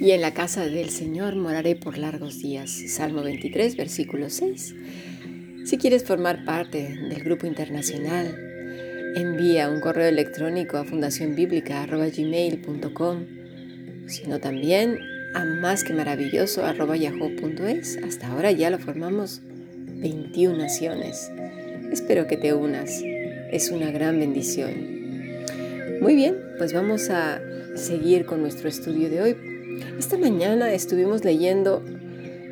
Y en la casa del Señor moraré por largos días. Salmo 23, versículo 6. Si quieres formar parte del grupo internacional, envía un correo electrónico a fundacionbiblica.gmail.com sino también a más que. Hasta ahora ya lo formamos 21 naciones. Espero que te unas. Es una gran bendición. Muy bien, pues vamos a seguir con nuestro estudio de hoy. Esta mañana estuvimos leyendo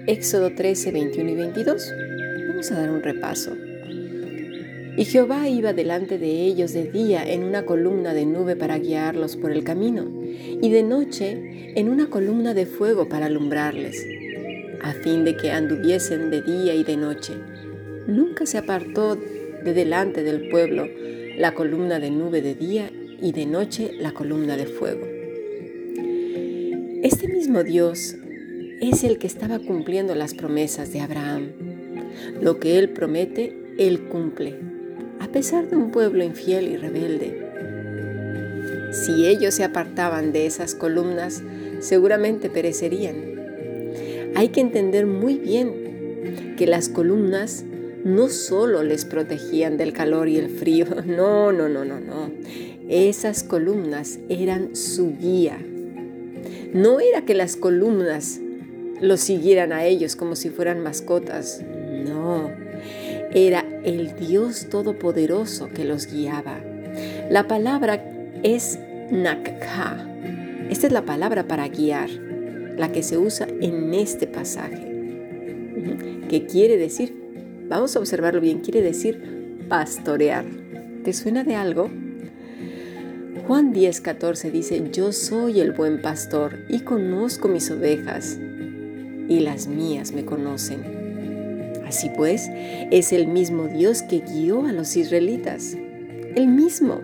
Éxodo 13, 21 y 22. Vamos a dar un repaso. Y Jehová iba delante de ellos de día en una columna de nube para guiarlos por el camino, y de noche en una columna de fuego para alumbrarles, a fin de que anduviesen de día y de noche. Nunca se apartó de delante del pueblo la columna de nube de día y de noche la columna de fuego. Este mismo Dios es el que estaba cumpliendo las promesas de Abraham. Lo que Él promete, Él cumple a pesar de un pueblo infiel y rebelde. Si ellos se apartaban de esas columnas, seguramente perecerían. Hay que entender muy bien que las columnas no solo les protegían del calor y el frío, no, no, no, no, no. Esas columnas eran su guía. No era que las columnas los siguieran a ellos como si fueran mascotas, no. Era el Dios Todopoderoso que los guiaba. La palabra es Nakha. Esta es la palabra para guiar, la que se usa en este pasaje. ¿Qué quiere decir? Vamos a observarlo bien. Quiere decir pastorear. ¿Te suena de algo? Juan 10:14 dice, yo soy el buen pastor y conozco mis ovejas y las mías me conocen Así pues, es el mismo Dios que guió a los israelitas. El mismo.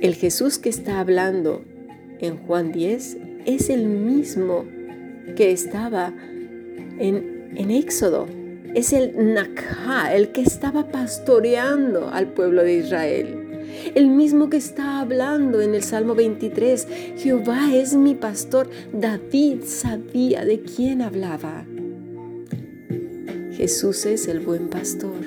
El Jesús que está hablando en Juan 10 es el mismo que estaba en, en Éxodo. Es el Nakha, el que estaba pastoreando al pueblo de Israel. El mismo que está hablando en el Salmo 23, Jehová es mi pastor. David sabía de quién hablaba. Jesús es el buen pastor.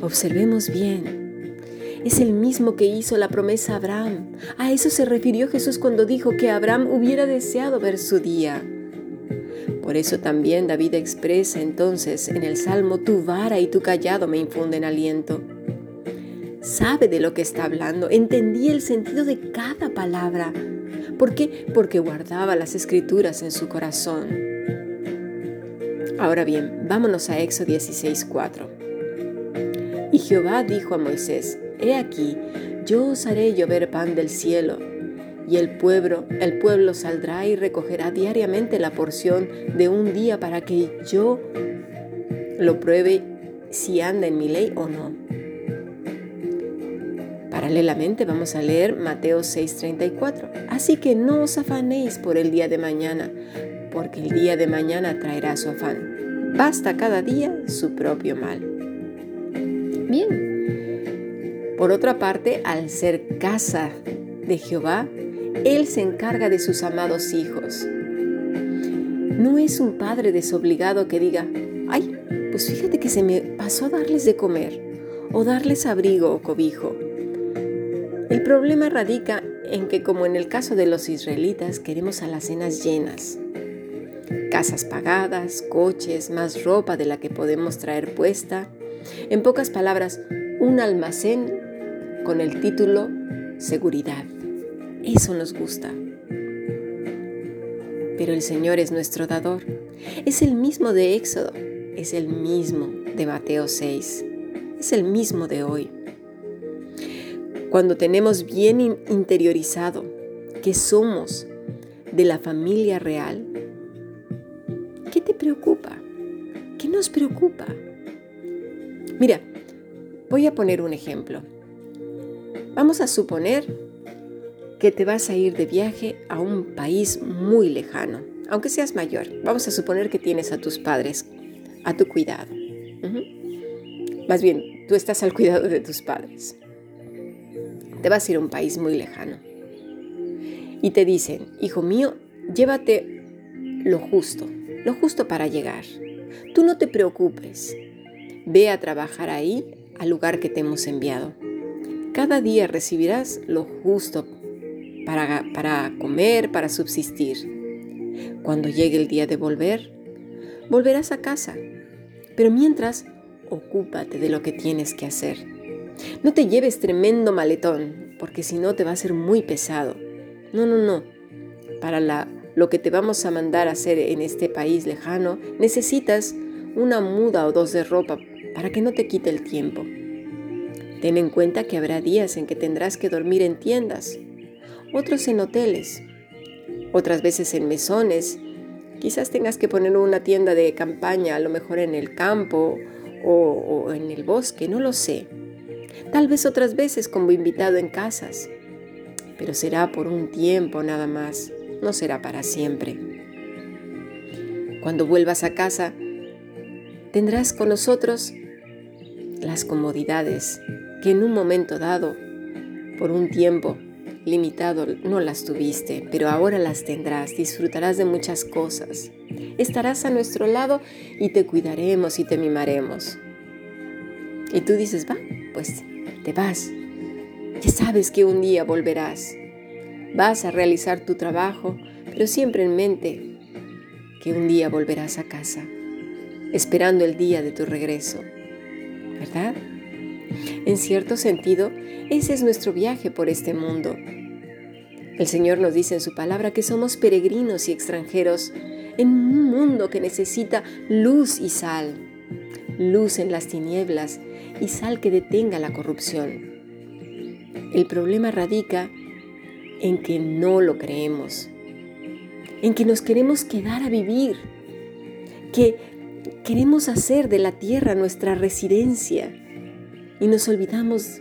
Observemos bien. Es el mismo que hizo la promesa a Abraham. A eso se refirió Jesús cuando dijo que Abraham hubiera deseado ver su día. Por eso también David expresa entonces en el Salmo, tu vara y tu callado me infunden aliento. Sabe de lo que está hablando, entendía el sentido de cada palabra. ¿Por qué? Porque guardaba las escrituras en su corazón. Ahora bien, vámonos a Éxodo 16:4. Y Jehová dijo a Moisés, He aquí, yo os haré llover pan del cielo, y el pueblo, el pueblo saldrá y recogerá diariamente la porción de un día para que yo lo pruebe si anda en mi ley o no. Paralelamente vamos a leer Mateo 6:34. Así que no os afanéis por el día de mañana, porque el día de mañana traerá su afán. Basta cada día su propio mal. Bien. Por otra parte, al ser casa de Jehová, Él se encarga de sus amados hijos. No es un padre desobligado que diga, ay, pues fíjate que se me pasó a darles de comer o darles abrigo o cobijo. El problema radica en que como en el caso de los israelitas queremos alacenas llenas, casas pagadas, coches, más ropa de la que podemos traer puesta. En pocas palabras, un almacén con el título seguridad. Eso nos gusta. Pero el Señor es nuestro dador. Es el mismo de Éxodo, es el mismo de Mateo 6, es el mismo de hoy. Cuando tenemos bien interiorizado que somos de la familia real, ¿Qué te preocupa? ¿Qué nos preocupa? Mira, voy a poner un ejemplo. Vamos a suponer que te vas a ir de viaje a un país muy lejano, aunque seas mayor. Vamos a suponer que tienes a tus padres a tu cuidado. Más bien, tú estás al cuidado de tus padres. Te vas a ir a un país muy lejano. Y te dicen, hijo mío, llévate lo justo, lo justo para llegar. Tú no te preocupes. Ve a trabajar ahí, al lugar que te hemos enviado. Cada día recibirás lo justo para, comer, para subsistir. Cuando llegue el día de volver, volverás a casa. Pero mientras, ocúpate de lo que tienes que hacer. No te lleves tremendo maletón, porque si no te va a ser muy pesado. No, no, no. Para la, lo que te vamos a mandar a hacer en este país lejano, necesitas una muda o dos de ropa para que no te quite el tiempo. Ten en cuenta que habrá días en que tendrás que dormir en tiendas, otros en hoteles, otras veces en mesones. Quizás tengas que poner una tienda de campaña, a lo mejor en el campo o, o en el bosque, no lo sé. Tal vez otras veces como invitado en casas, pero será por un tiempo nada más, no será para siempre. Cuando vuelvas a casa, tendrás con nosotros las comodidades que en un momento dado, por un tiempo limitado, no las tuviste, pero ahora las tendrás, disfrutarás de muchas cosas. Estarás a nuestro lado y te cuidaremos y te mimaremos. Y tú dices, va, pues te vas. Ya sabes que un día volverás. Vas a realizar tu trabajo, pero siempre en mente que un día volverás a casa, esperando el día de tu regreso. ¿verdad? En cierto sentido, ese es nuestro viaje por este mundo. El Señor nos dice en su palabra que somos peregrinos y extranjeros en un mundo que necesita luz y sal, luz en las tinieblas y sal que detenga la corrupción. El problema radica en que no lo creemos, en que nos queremos quedar a vivir, que Queremos hacer de la tierra nuestra residencia y nos olvidamos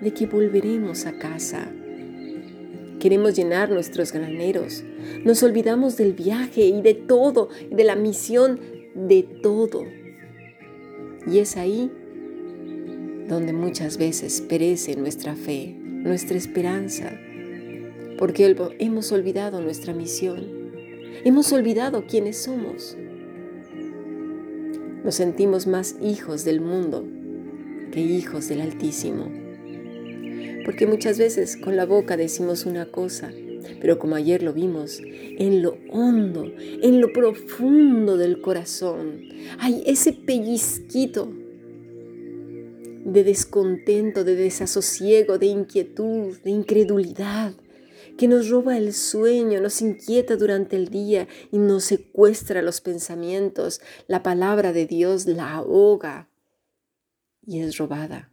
de que volveremos a casa. Queremos llenar nuestros graneros. Nos olvidamos del viaje y de todo, de la misión de todo. Y es ahí donde muchas veces perece nuestra fe, nuestra esperanza, porque hemos olvidado nuestra misión. Hemos olvidado quiénes somos. Nos sentimos más hijos del mundo que hijos del Altísimo. Porque muchas veces con la boca decimos una cosa, pero como ayer lo vimos, en lo hondo, en lo profundo del corazón, hay ese pellizquito de descontento, de desasosiego, de inquietud, de incredulidad, que nos roba el sueño, nos inquieta durante el día y nos secuestra los pensamientos. La palabra de Dios la ahoga y es robada.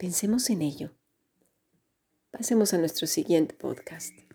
Pensemos en ello. Pasemos a nuestro siguiente podcast.